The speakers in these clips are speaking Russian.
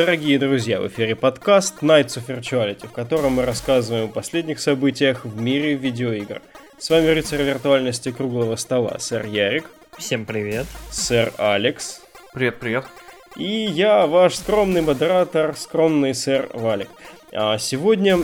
Дорогие друзья, в эфире подкаст Nights of Virtuality, в котором мы рассказываем о последних событиях в мире видеоигр. С вами рыцарь виртуальности круглого стола, сэр Ярик. Всем привет. Сэр Алекс. Привет, привет. И я, ваш скромный модератор, скромный сэр Валик. А сегодня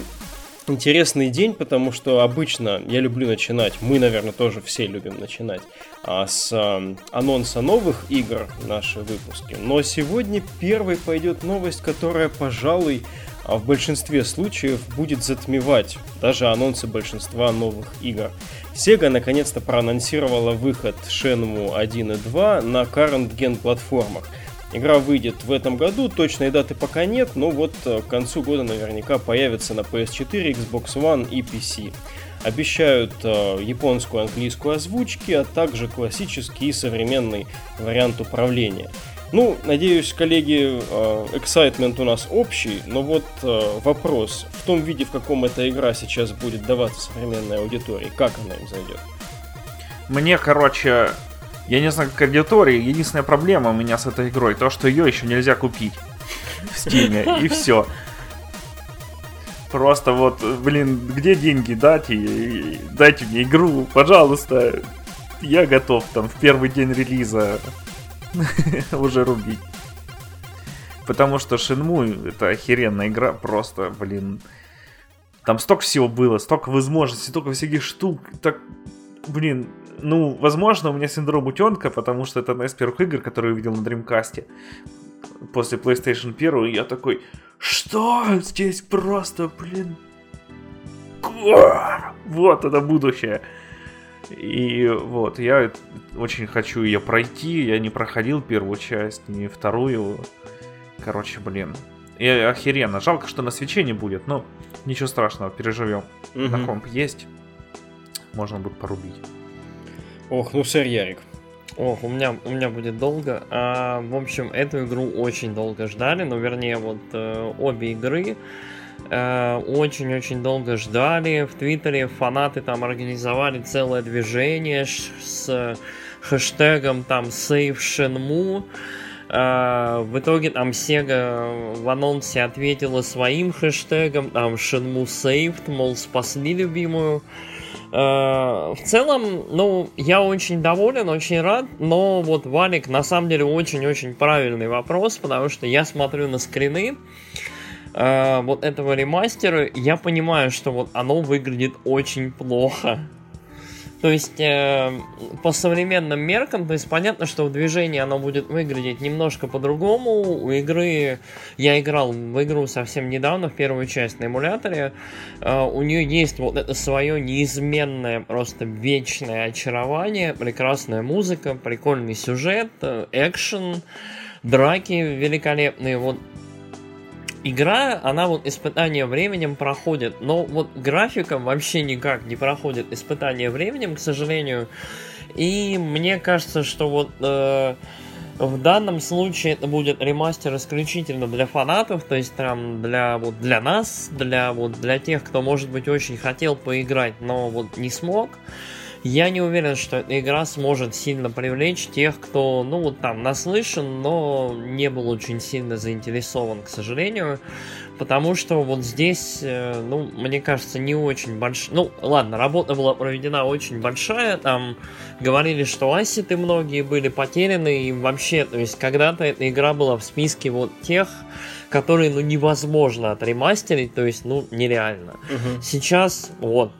интересный день, потому что обычно я люблю начинать, мы, наверное, тоже все любим начинать а, с а, анонса новых игр наши выпуски. Но сегодня первой пойдет новость, которая, пожалуй, а, в большинстве случаев будет затмевать даже анонсы большинства новых игр. Sega наконец-то проанонсировала выход Shenmue 1 и 2 на current gen платформах – Игра выйдет в этом году, точной даты пока нет, но вот э, к концу года наверняка появится на PS4, Xbox One и PC. Обещают э, японскую английскую озвучки, а также классический и современный вариант управления. Ну, надеюсь, коллеги, э, excitement у нас общий, но вот э, вопрос, в том виде, в каком эта игра сейчас будет даваться современной аудитории, как она им зайдет? Мне, короче, я не знаю, как аудитория. Единственная проблема у меня с этой игрой, то, что ее еще нельзя купить в Стиме, и все. Просто вот, блин, где деньги? Дайте, дайте мне игру, пожалуйста. Я готов там в первый день релиза уже рубить. Потому что Shenmue это охеренная игра, просто, блин. Там столько всего было, столько возможностей, столько всяких штук. Так, блин, ну, возможно, у меня синдром утенка, потому что это одна из первых игр, которые я увидел на Dreamcast после PlayStation 1, и я такой, что здесь просто, блин, вот это будущее. И вот, я очень хочу ее пройти. Я не проходил первую часть, ни вторую. Короче, блин. И охеренно. Жалко, что на свече не будет, но ничего страшного, переживем. Угу. На комп есть. Можно будет порубить. Ох, ну сэр Ярик. Ох, у меня, у меня будет долго. А, в общем, эту игру очень долго ждали, ну, вернее, вот э, обе игры э, очень-очень долго ждали. В Твиттере фанаты там организовали целое движение с хэштегом там Save Shenmue. Uh, в итоге там Sega в анонсе ответила своим хэштегом, там Shenmue Saved, мол, спасли любимую. Э, в целом, ну, я очень доволен, очень рад, но вот Валик на самом деле очень-очень правильный вопрос, потому что я смотрю на скрины э, вот этого ремастера, я понимаю, что вот оно выглядит очень плохо. То есть, э, по современным меркам, то есть понятно, что в движении оно будет выглядеть немножко по-другому. У игры, я играл в игру совсем недавно, в первую часть на эмуляторе. Э, у нее есть вот это свое неизменное, просто вечное очарование, прекрасная музыка, прикольный сюжет, э, экшен, драки великолепные. Вот игра, она вот испытание временем проходит, но вот графиком вообще никак не проходит испытание временем, к сожалению. И мне кажется, что вот э, в данном случае это будет ремастер исключительно для фанатов, то есть там для вот для нас, для вот для тех, кто может быть очень хотел поиграть, но вот не смог. Я не уверен, что эта игра сможет сильно привлечь тех, кто, ну, вот там наслышан, но не был очень сильно заинтересован, к сожалению. Потому что вот здесь, э, ну, мне кажется, не очень большая... Ну, ладно, работа была проведена очень большая, там говорили, что ассеты многие были потеряны, и вообще, то есть когда-то эта игра была в списке вот тех, которые, ну, невозможно отремастерить, то есть, ну, нереально. Угу. Сейчас, вот,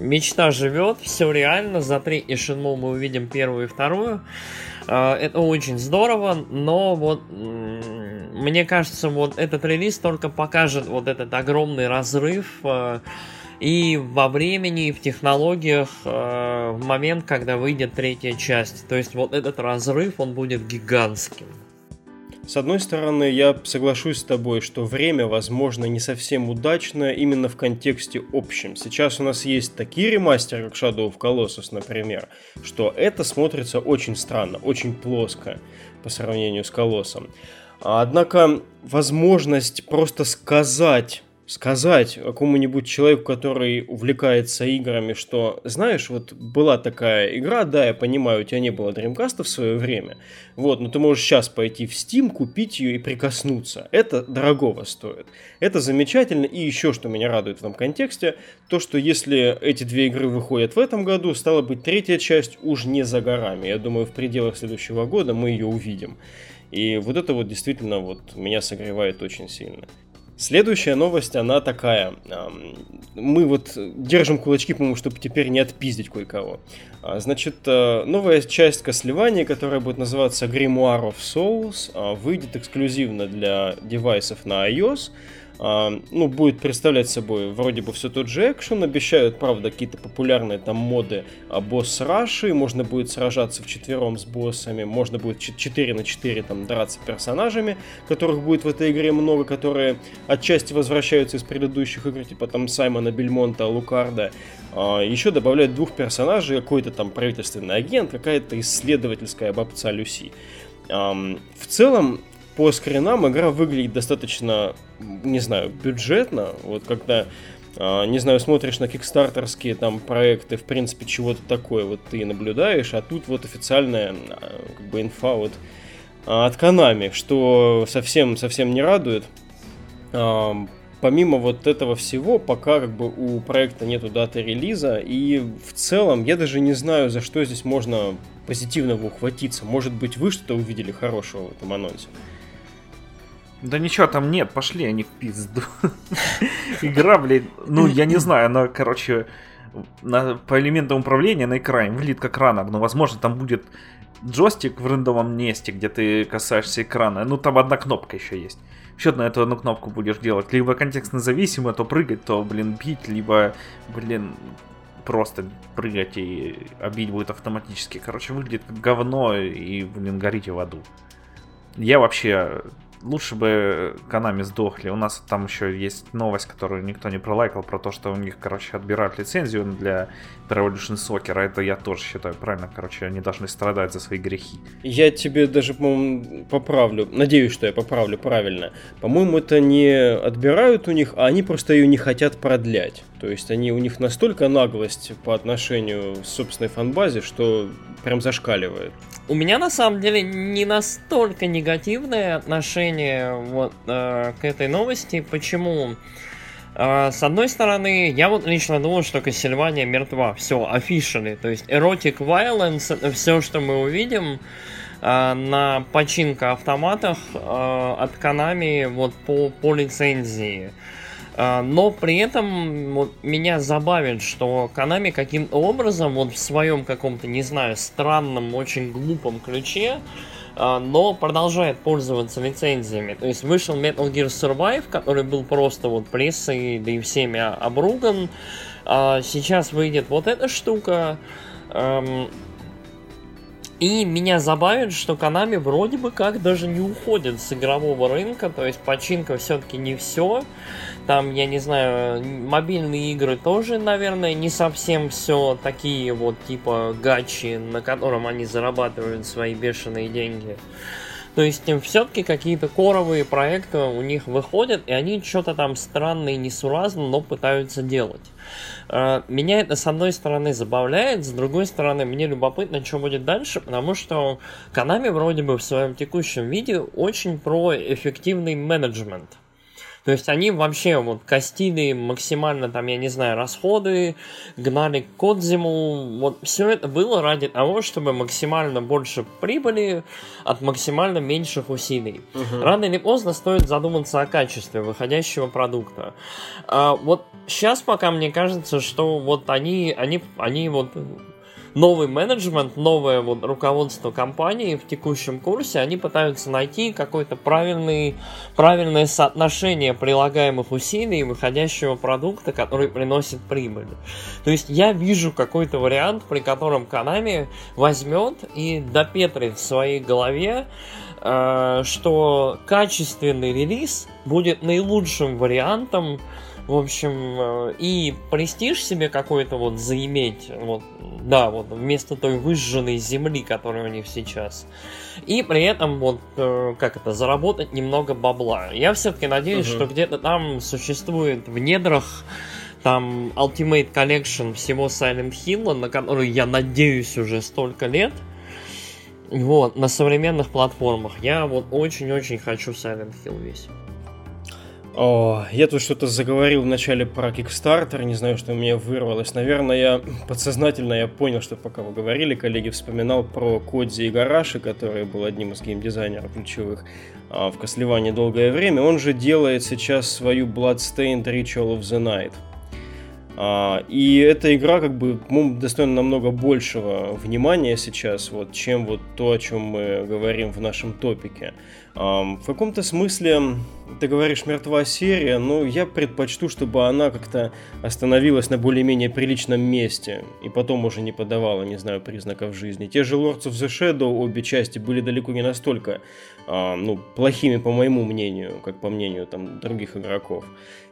мечта живет, все реально, за третий Шинму мы увидим первую и вторую. А, это очень здорово, но вот мне кажется, вот этот релиз только покажет вот этот огромный разрыв а, и во времени, и в технологиях в момент, когда выйдет третья часть. То есть вот этот разрыв, он будет гигантским. С одной стороны, я соглашусь с тобой, что время, возможно, не совсем удачно именно в контексте общем. Сейчас у нас есть такие ремастеры, как Shadow of Colossus, например, что это смотрится очень странно, очень плоско по сравнению с Колоссом. Однако возможность просто сказать сказать какому-нибудь человеку, который увлекается играми, что, знаешь, вот была такая игра, да, я понимаю, у тебя не было Dreamcast в свое время, вот, но ты можешь сейчас пойти в Steam, купить ее и прикоснуться. Это дорогого стоит. Это замечательно, и еще что меня радует в этом контексте, то, что если эти две игры выходят в этом году, стало быть, третья часть уж не за горами. Я думаю, в пределах следующего года мы ее увидим. И вот это вот действительно вот меня согревает очень сильно. Следующая новость, она такая. Мы вот держим кулачки, по-моему, чтобы теперь не отпиздить кое-кого. А, значит, э, новая часть Кослевания, которая будет называться Grimoire of Souls, а, выйдет эксклюзивно для девайсов на iOS – ну, будет представлять собой вроде бы все тот же экшен, обещают, правда, какие-то популярные там моды а, босс раши, можно будет сражаться в четвером с боссами, можно будет 4 на 4 там драться персонажами, которых будет в этой игре много, которые отчасти возвращаются из предыдущих игр, типа там Саймона Бельмонта, Лукарда. А, еще добавляют двух персонажей, какой-то там правительственный агент, какая-то исследовательская бабца Люси. В целом, по скринам игра выглядит достаточно, не знаю, бюджетно. Вот когда, а, не знаю, смотришь на кикстартерские там проекты, в принципе, чего-то такое вот ты наблюдаешь, а тут вот официальная а, как бы инфа вот а, от Konami, что совсем-совсем не радует. Помимо вот этого всего, пока как бы у проекта нету даты релиза, и в целом я даже не знаю, за что здесь можно позитивного ухватиться. Может быть, вы что-то увидели хорошего в этом анонсе? Да ничего там нет, пошли они в пизду. Игра, блин, ну я не знаю, она, короче, на, по элементам управления на экране выглядит как ранок, но возможно там будет джойстик в рандомном месте, где ты касаешься экрана. Ну там одна кнопка еще есть. Еще на эту одну кнопку будешь делать. Либо контекстно зависимо, то прыгать, то, блин, бить, либо, блин, просто прыгать и обить будет автоматически. Короче, выглядит как говно и, блин, горите в аду. Я вообще лучше бы Канами сдохли. У нас там еще есть новость, которую никто не пролайкал, про то, что у них, короче, отбирают лицензию для Revolution Soccer. Это я тоже считаю правильно. Короче, они должны страдать за свои грехи. Я тебе даже, по-моему, поправлю. Надеюсь, что я поправлю правильно. По-моему, это не отбирают у них, а они просто ее не хотят продлять. То есть они у них настолько наглость по отношению к собственной фанбазе, что прям зашкаливает. У меня на самом деле не настолько негативное отношение вот э, к этой новости. Почему? Э, с одной стороны, я вот лично думал, что Кассельвания мертва. Все, officially. То есть erotic violence это все, что мы увидим э, на починка автоматах э, от Konami вот по, по лицензии. Но при этом меня забавит, что Konami каким-то образом, вот в своем каком-то, не знаю, странном, очень глупом ключе, а, но продолжает пользоваться лицензиями. То есть вышел Metal Gear Survive, который был просто вот прессой, да и всеми обруган. А сейчас выйдет вот эта штука. И меня забавит, что Konami вроде бы как даже не уходит с игрового рынка, то есть починка все-таки не все. Там, я не знаю, мобильные игры тоже, наверное, не совсем все такие вот типа гачи, на котором они зарабатывают свои бешеные деньги. То есть все-таки какие-то коровые проекты у них выходят, и они что-то там странное и несуразно, но пытаются делать. Э, меня это с одной стороны забавляет, с другой стороны мне любопытно, что будет дальше, потому что Konami вроде бы в своем текущем виде очень про эффективный менеджмент. То есть они вообще вот костили максимально там, я не знаю, расходы, гнали Кодзиму. Вот все это было ради того, чтобы максимально больше прибыли от максимально меньших усилий. Угу. Рано или поздно стоит задуматься о качестве выходящего продукта. А, вот сейчас пока мне кажется, что вот они, они, они вот новый менеджмент, новое вот руководство компании в текущем курсе, они пытаются найти какое-то правильный, правильное соотношение прилагаемых усилий и выходящего продукта, который приносит прибыль. То есть я вижу какой-то вариант, при котором Konami возьмет и допетрит в своей голове, э, что качественный релиз будет наилучшим вариантом В общем, э, и престиж себе какой-то вот заиметь, вот, да, вот вместо той выжженной земли, которая у них сейчас. И при этом вот, э, как это, заработать немного бабла. Я все-таки надеюсь, угу. что где-то там существует в недрах там Ultimate Collection всего Silent Hill, на который я надеюсь уже столько лет. Вот, на современных платформах. Я вот очень-очень хочу Silent Hill весь. О, я тут что-то заговорил вначале про Kickstarter, не знаю, что у меня вырвалось. Наверное, я подсознательно я понял, что пока вы говорили, коллеги, вспоминал про Кодзи Игараши, который был одним из геймдизайнеров ключевых а, в Кослеване долгое время. Он же делает сейчас свою Bloodstained Ritual of the Night. А, и эта игра как бы по-моему, достойна намного большего внимания сейчас, вот, чем вот то, о чем мы говорим в нашем топике. В каком-то смысле, ты говоришь, мертва серия, но я предпочту, чтобы она как-то остановилась на более-менее приличном месте и потом уже не подавала, не знаю, признаков жизни. Те же Lords of the Shadow, обе части, были далеко не настолько ну, плохими, по моему мнению, как по мнению там, других игроков.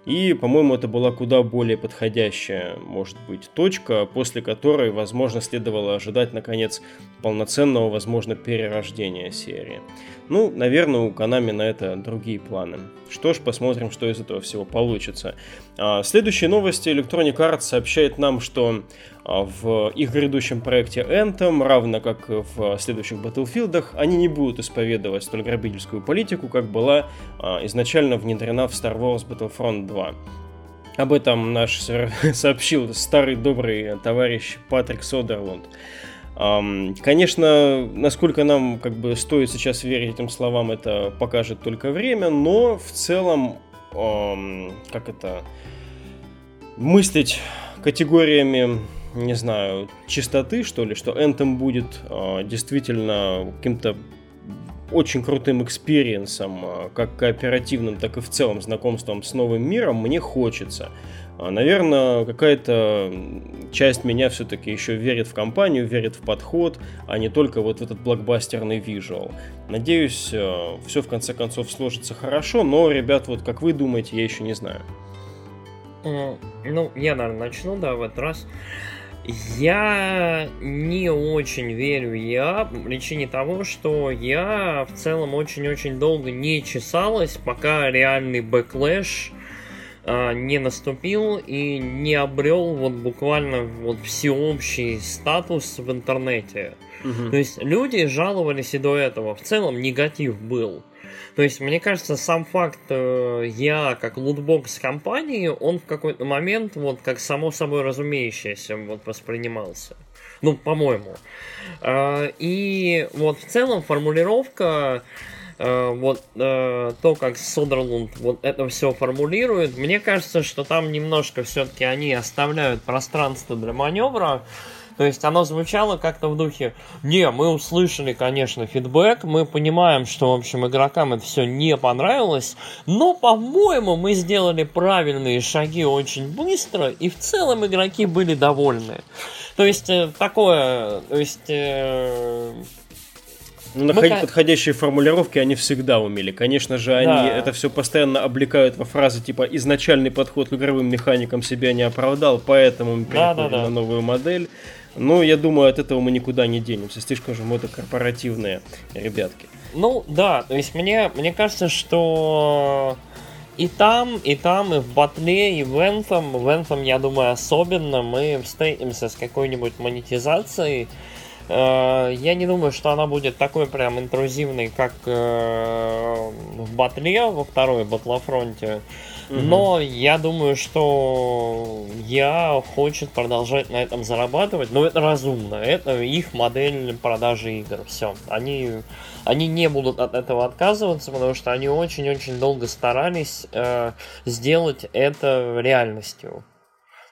И, по-моему, это была куда более подходящая, может быть, точка, после которой, возможно, следовало ожидать, наконец, полноценного, возможно, перерождения серии. Ну, наверное, у Konami на это другие планы. Что ж, посмотрим, что из этого всего получится. А, следующие новости. Electronic Arts сообщает нам, что а, в их грядущем проекте Anthem, равно как в следующих Battlefield, они не будут исповедовать столь грабительскую политику, как была а, изначально внедрена в Star Wars Battlefront 2. Об этом наш сообщил старый добрый товарищ Патрик Содерланд. Конечно, насколько нам как бы стоит сейчас верить этим словам, это покажет только время, но в целом, как это, мыслить категориями, не знаю, чистоты, что ли, что Anthem будет а, действительно каким-то очень крутым experience ом, а, как кооперативным, так и в целом знакомством с новым миром, мне хочется. А, наверное, какая-то часть меня все-таки еще верит в компанию, верит в подход, а не только вот в этот блокбастерный визуал. Надеюсь, э, все в конце концов сложится хорошо, но, ребят, вот как вы думаете, я еще не знаю. Ну, я, наверное, начну, да, в этот раз. Я не очень верю EA по причине того, что EA в целом очень-очень долго не чесалась, пока реальный backlash а, не наступил и не обрел вот буквально вот всеобщий статус в интернете. Угу. То есть люди жаловались и до этого. В целом негатив был. То есть, мне кажется, сам факт э, я как лутбокс компании, он в какой-то момент вот как само собой разумеющееся вот воспринимался. Ну, по-моему. Э, и вот в целом формулировка Э, вот то, как Содерлунд вот это все формулирует, мне кажется, что там немножко все-таки они оставляют пространство для маневра. То есть оно звучало как-то в духе, не, мы услышали, конечно, фидбэк, мы понимаем, что, в общем, игрокам это все не понравилось, но, по-моему, мы сделали правильные шаги очень быстро, и в целом игроки были довольны. То есть э, такое, то есть... Э, ну, находить Мы... подходящие формулировки они всегда умели. Конечно же, они да. это все постоянно облекают во фразы типа «изначальный подход к игровым механикам себя не оправдал, поэтому мы переходим да, да, да. на новую модель». Ну, я думаю, от этого мы никуда не денемся. Слишком же мы это корпоративные ребятки. Ну, да, то есть мне, мне кажется, что и там, и там, и в батле, и в Anthem, в Anthem, я думаю, особенно мы встретимся с какой-нибудь монетизацией, Э, я не думаю, что она будет такой прям интрузивной, как э, в батле во второй батлофронте. Но я думаю, что я хочет продолжать на этом зарабатывать, но это разумно. Это их модель продажи игр. Все. Они, они не будут от этого отказываться, потому что они очень-очень долго старались э, сделать это реальностью.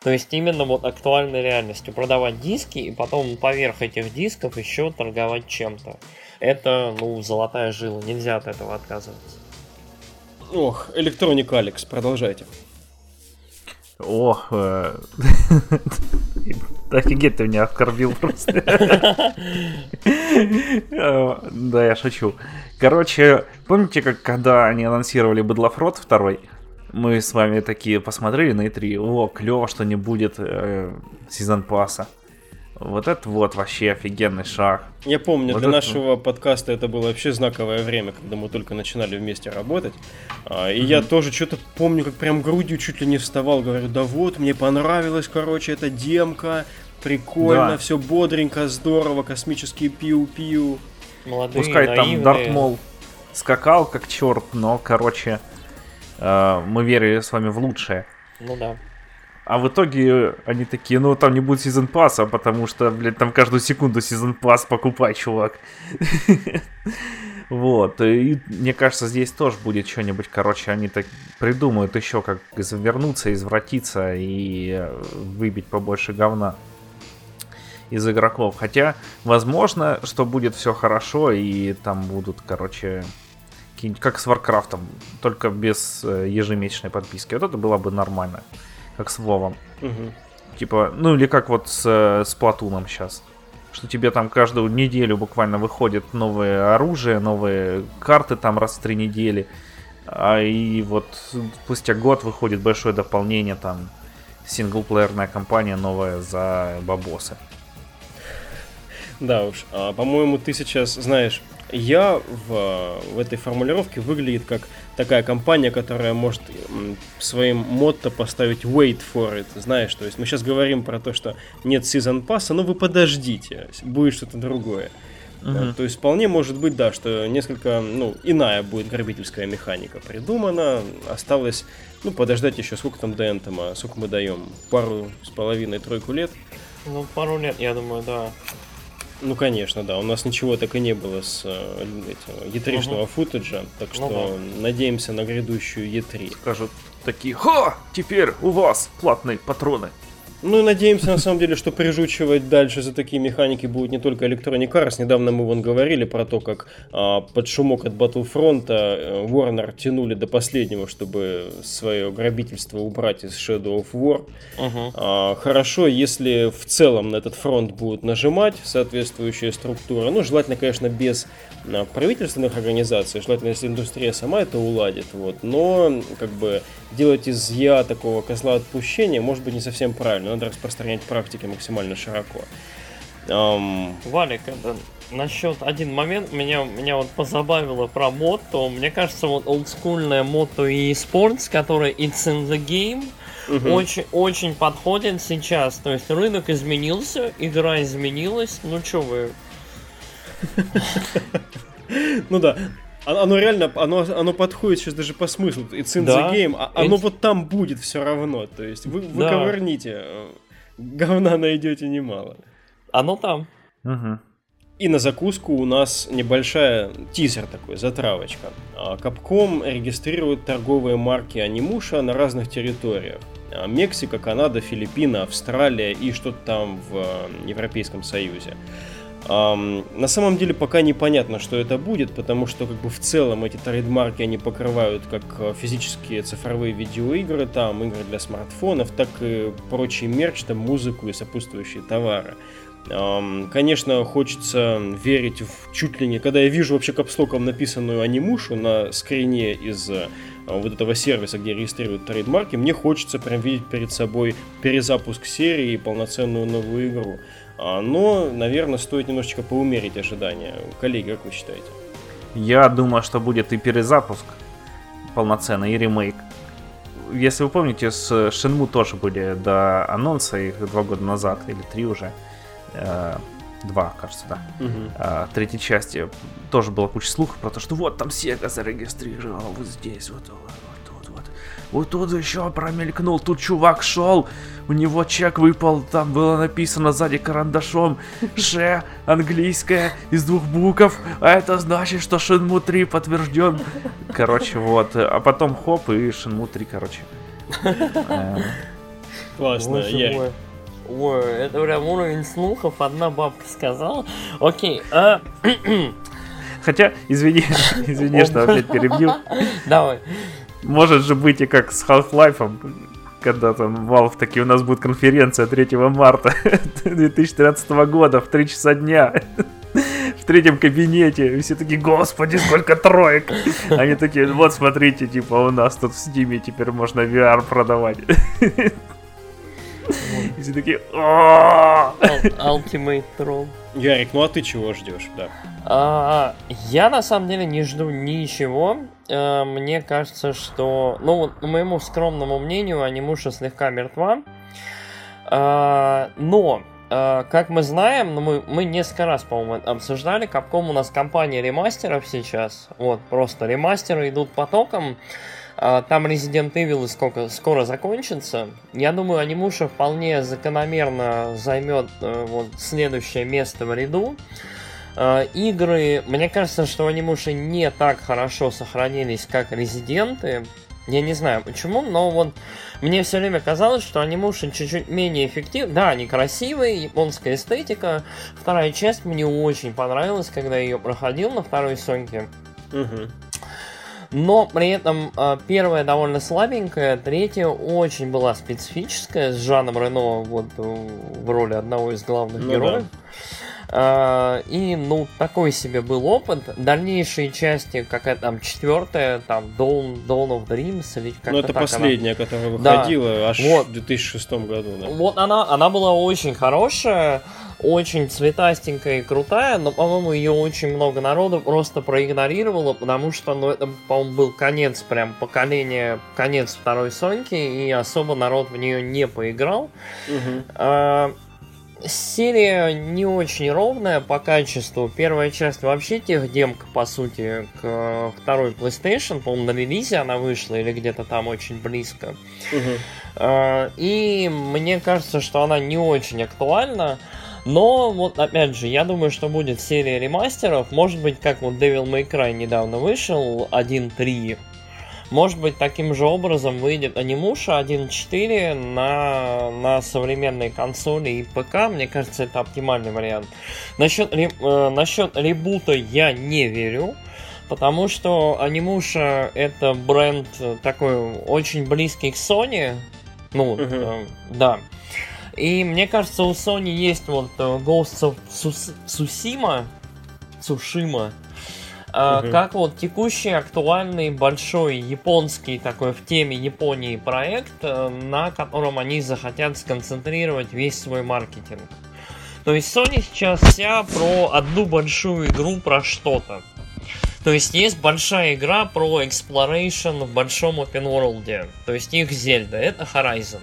То есть именно вот актуальной реальностью. Продавать диски и потом поверх этих дисков еще торговать чем-то. Это, ну, золотая жила. Нельзя от этого отказываться. Ох, Electronic Алекс, продолжайте. Ох, э... офигеть ты меня оскорбил просто. Да, я шучу. Короче, помните, как когда они анонсировали Бэдлофрот второй? мы с вами такие посмотрели на E3, о, клево, что не будет э, сезон пасса. Вот это вот вообще офигенный шаг. Я помню, Вот для это- нашего подкаста это было вообще знаковое время, когда мы только начинали вместе работать. А, И я тоже что-то помню, как прям грудью чуть ли не вставал, говорю, да вот, мне понравилось, короче, эта демка, прикольно, Да. все бодренько, здорово, космические пиу-пиу. Молодые, Пускай там наивные. Дарт Мол скакал как черт, но, короче, э, мы верили с вами в лучшее. Ну да. А в итоге они такие, ну там не будет сезон пасса, потому что, блядь, там каждую секунду сезон пасс покупай, чувак. Вот, и мне кажется, здесь тоже будет что-нибудь, короче, они так придумают еще, как извернуться, извратиться и э, выбить побольше говна из игроков. Хотя, возможно, что будет все хорошо, и там будут, короче, как с Warcraft ом, только без э, ежемесячной подписки. Вот это было бы нормально, как с Вовом. Мгм. Типа, ну или как вот с, э, с Splatoon ом сейчас. Что тебе там каждую неделю буквально выходит новое оружие, новые карты там раз в три недели. А и вот спустя год выходит большое дополнение, там синглплеерная кампания новая за бабосы. Да уж, а, по-моему, ты сейчас знаешь, я в, в этой формулировке выглядит как такая компания, которая может своим мотто поставить wait for it, знаешь, то есть мы сейчас говорим про то, что нет сезон пасса, но вы подождите, будет что-то другое. Да, То есть вполне может быть, да, что несколько, ну, иная будет грабительская механика придумана. Осталось, ну, подождать еще, сколько там до Энтома, сколько мы даем? Пару с половиной, тройку лет? Ну, пару лет, я думаю, да. Ну, конечно, да. У нас ничего так и не было с э, этим, E3-шного футажа, так Ну что надеемся на грядущую E3. Скажут такие, ха, теперь у вас платные патроны. Ну, и надеемся, на самом деле, что прижучивать дальше за такие механики будет не только Electronic Arts. Недавно мы вон говорили про то, как а, под шумок от Battlefront э, Warner тянули до последнего, чтобы свое грабительство убрать из Shadow of War. Угу. А, Хорошо, если в целом на этот фронт будут нажимать соответствующая структура. Ну, желательно, конечно, без а, правительственных организаций, желательно, если индустрия сама это уладит. Вот. Но, как бы, делать из я такого козла отпущения может быть не совсем правильно. Надо распространять практики максимально широко. Ам, Валик, это насчет один момент меня, меня вот позабавило про мото. Мне кажется, вот олдскульное мото и sports, которое It's in the game, мгм. очень, очень подходит сейчас. То есть рынок изменился, игра изменилась. Ну что вы, Ну да. О- Оно реально, оно, оно подходит сейчас даже по смыслу. It's in Да. the game, а оно вот там будет все равно. То есть вы, вы Да. ковырните, э, говна найдете немало. оно там. Мгм. И на закуску у нас небольшая тизер такой, затравочка. А, Capcom регистрирует торговые марки Анимуша на разных территориях. А, Мексика, Канада, Филиппины, Австралия и что-то там в э, Европейском Союзе. Ам, на самом деле пока непонятно, что это будет, потому что как бы в целом эти трейдмарки они покрывают как э, физические цифровые видеоигры, там игры для смартфонов, так и прочий мерч, там музыку и сопутствующие товары. Ам, Конечно, хочется верить в чуть ли не... Когда я вижу вообще капслоком написанную анимушу на скрине из э, вот этого сервиса, где регистрируют трейдмарки, мне хочется прям видеть перед собой перезапуск серии и полноценную новую игру. А, Но, наверное, стоит немножечко поумерить ожидания. Коллеги, как вы считаете? Я думаю, что будет и перезапуск полноценный, и ремейк. Если вы помните, с Шинму тоже были до анонса их два года назад, или три уже. Э, Два, кажется, да. А, третьей части тоже была куча слухов про то, что вот там Sega зарегистрировал, вот здесь, вот, вот, вот, тут еще промелькнул, тут чувак шел, у него чек выпал, там было написано сзади карандашом Ше, английское, из двух букв, а это значит, что Shenmue 3 подтвержден. Короче, вот, а потом хоп, и Shenmue 3, короче. Классно, мой. Ой, это прям уровень слухов, одна бабка сказала. Окей, а, Хотя, извини, извини, что опять перебил. давай. Может же быть и как с Half-Life, когда там Valve таки у нас будет конференция 3 марта 2013 года в 3 часа дня. В третьем кабинете. И все такие, господи, сколько троек. Они такие, вот смотрите, типа, у нас тут в Стиме теперь можно VR продавать. И все такие, Ultimate Troll. Ярик, ну а ты чего ждешь, да? А, я на самом деле не жду ничего. А, мне кажется, что, ну моему скромному мнению, анимуша слегка мертва. А, но, а, как мы знаем, ну, мы, мы несколько раз, по-моему, обсуждали, Capcom у нас компания ремастеров сейчас. Вот, просто ремастеры идут потоком. А, там Resident Evil сколько, скоро закончится. Я думаю, анимуша вполне закономерно займет э, вот, следующее место в ряду. Э, игры, мне кажется, что анимуши не так хорошо сохранились, как Резиденты. Я не знаю почему, но вот мне все время казалось, что анимуши чуть-чуть менее эффективны. Да, они красивые, японская эстетика. Вторая часть мне очень понравилась, когда я ее проходил на второй Соньке. Угу. Но при этом э, первая довольно слабенькая, третья очень была специфическая, с Жаном Рено вот в роли одного из главных ну, героев. Да. Uh, и, ну, такой себе был опыт. Дальнейшие части, какая там четвертая, там Dawn, Dawn of Dreams или как-то Ну, это так последняя, она... которая выходила да. аж вот. в 2006 году, да. Вот она, она была очень хорошая очень цветастенькая и крутая, но, по-моему, ее очень много народу просто проигнорировало, потому что, ну, это, по-моему, был конец прям поколения, конец второй Соньки, и особо народ в нее не поиграл. Угу. А, серия не очень ровная по качеству. Первая часть вообще техдемка, по сути, к второй PlayStation. По-моему, на релизе она вышла или где-то там очень близко. Угу. И мне кажется, что она не очень актуальна. Но, вот опять же, я думаю, что будет серия ремастеров. Может быть, как вот Devil May Cry недавно вышел, 1.3. Может быть, таким же образом выйдет анимуша 1.4 на, на современной консоли и ПК. Мне кажется, это оптимальный вариант. Насчет, э, насчет ребута я не верю. Потому что анимуша это бренд такой очень близкий к Sony. Ну, uh-huh. э, да. И мне кажется, у Sony есть вот э, Ghost of Tsushima, Цушима, угу. как вот текущий актуальный большой японский такой в теме Японии проект, э, на котором они захотят сконцентрировать весь свой маркетинг. То есть Sony сейчас вся про одну большую игру про что-то. То есть есть большая игра про exploration в большом open world. То есть их Зельда, это Horizon.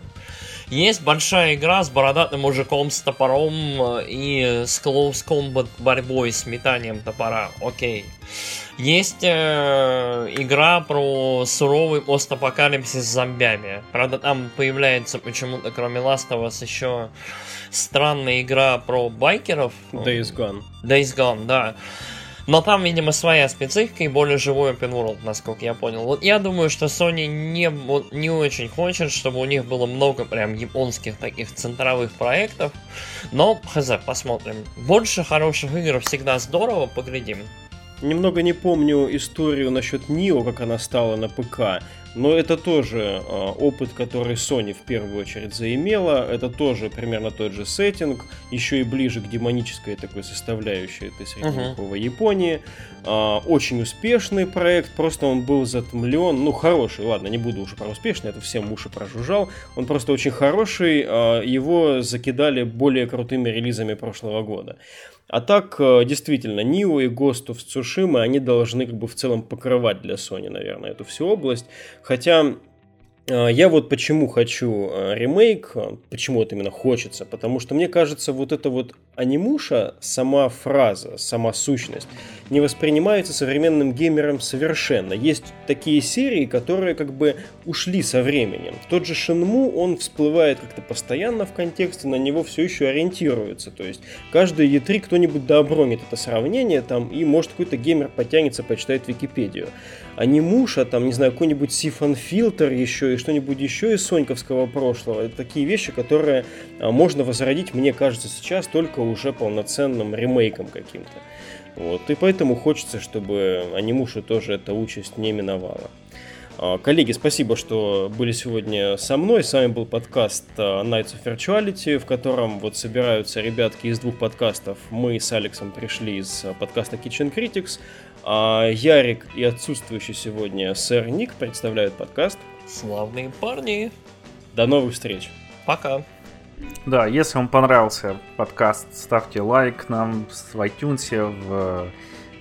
Есть большая игра с бородатым мужиком с топором э, и с close combat борьбой с метанием топора. Окей. Есть э, игра про суровый постапокалипсис с зомбями. Правда, там появляется почему-то, кроме Last of Us, еще странная игра про байкеров. Days Gone. Days Gone, да. Но там, видимо, своя специфика и более живой open world, насколько я понял. Вот я думаю, что Sony не, не очень хочет, чтобы у них было много прям японских таких центровых проектов. Но, хз, посмотрим. Больше хороших игр всегда здорово, поглядим. Немного не помню историю насчет Нио, как она стала на ПК. Но это тоже э, опыт, который Sony в первую очередь заимела. Это тоже примерно тот же сеттинг, еще и ближе к демонической такой составляющей этой средневековой uh-huh. Японии. Э, очень успешный проект, просто он был затмлен. Ну, хороший, ладно, не буду уже про успешный, это всем уши прожужжал. Он просто очень хороший, э, его закидали более крутыми релизами прошлого года. А так, э, действительно, Нио и Ghost of Tsushima, они должны как бы в целом покрывать для Sony, наверное, эту всю область. Хотя я вот почему хочу а, ремейк, а, почему вот именно хочется, потому что мне кажется, вот эта вот анимуша, сама фраза, сама сущность, не воспринимается современным геймером совершенно. Есть такие серии, которые как бы ушли со временем. Тот же Шинму, он всплывает как-то постоянно в контексте, на него все еще ориентируется. То есть каждый E3 кто-нибудь дообронит это сравнение там, и может какой-то геймер потянется, почитает Википедию анимуша, там, не знаю, какой-нибудь сифон фильтр еще и что-нибудь еще из соньковского прошлого. Это такие вещи, которые а, можно возродить, мне кажется, сейчас только уже полноценным ремейком каким-то. Вот, и поэтому хочется, чтобы анимушу тоже эта участь не миновала. А, коллеги, спасибо, что были сегодня со мной. С вами был подкаст а, Nights of Virtuality, в котором вот собираются ребятки из двух подкастов. Мы с Алексом пришли из подкаста Kitchen Critics. А Ярик и отсутствующий сегодня сэр Ник представляют подкаст. Славные парни. До новых встреч. Пока. Да, если вам понравился подкаст, ставьте лайк нам в iTunes, в,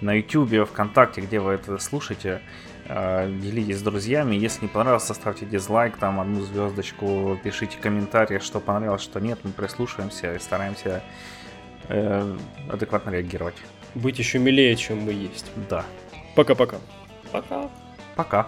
на YouTube, ВКонтакте, где вы это слушаете. Э, делитесь с друзьями. Если не понравился, ставьте дизлайк, там одну звездочку, пишите комментарии, что понравилось, что нет. Мы прислушиваемся и стараемся э, адекватно реагировать. Быть еще милее, чем мы есть. Да. Пока-пока. Пока. Пока.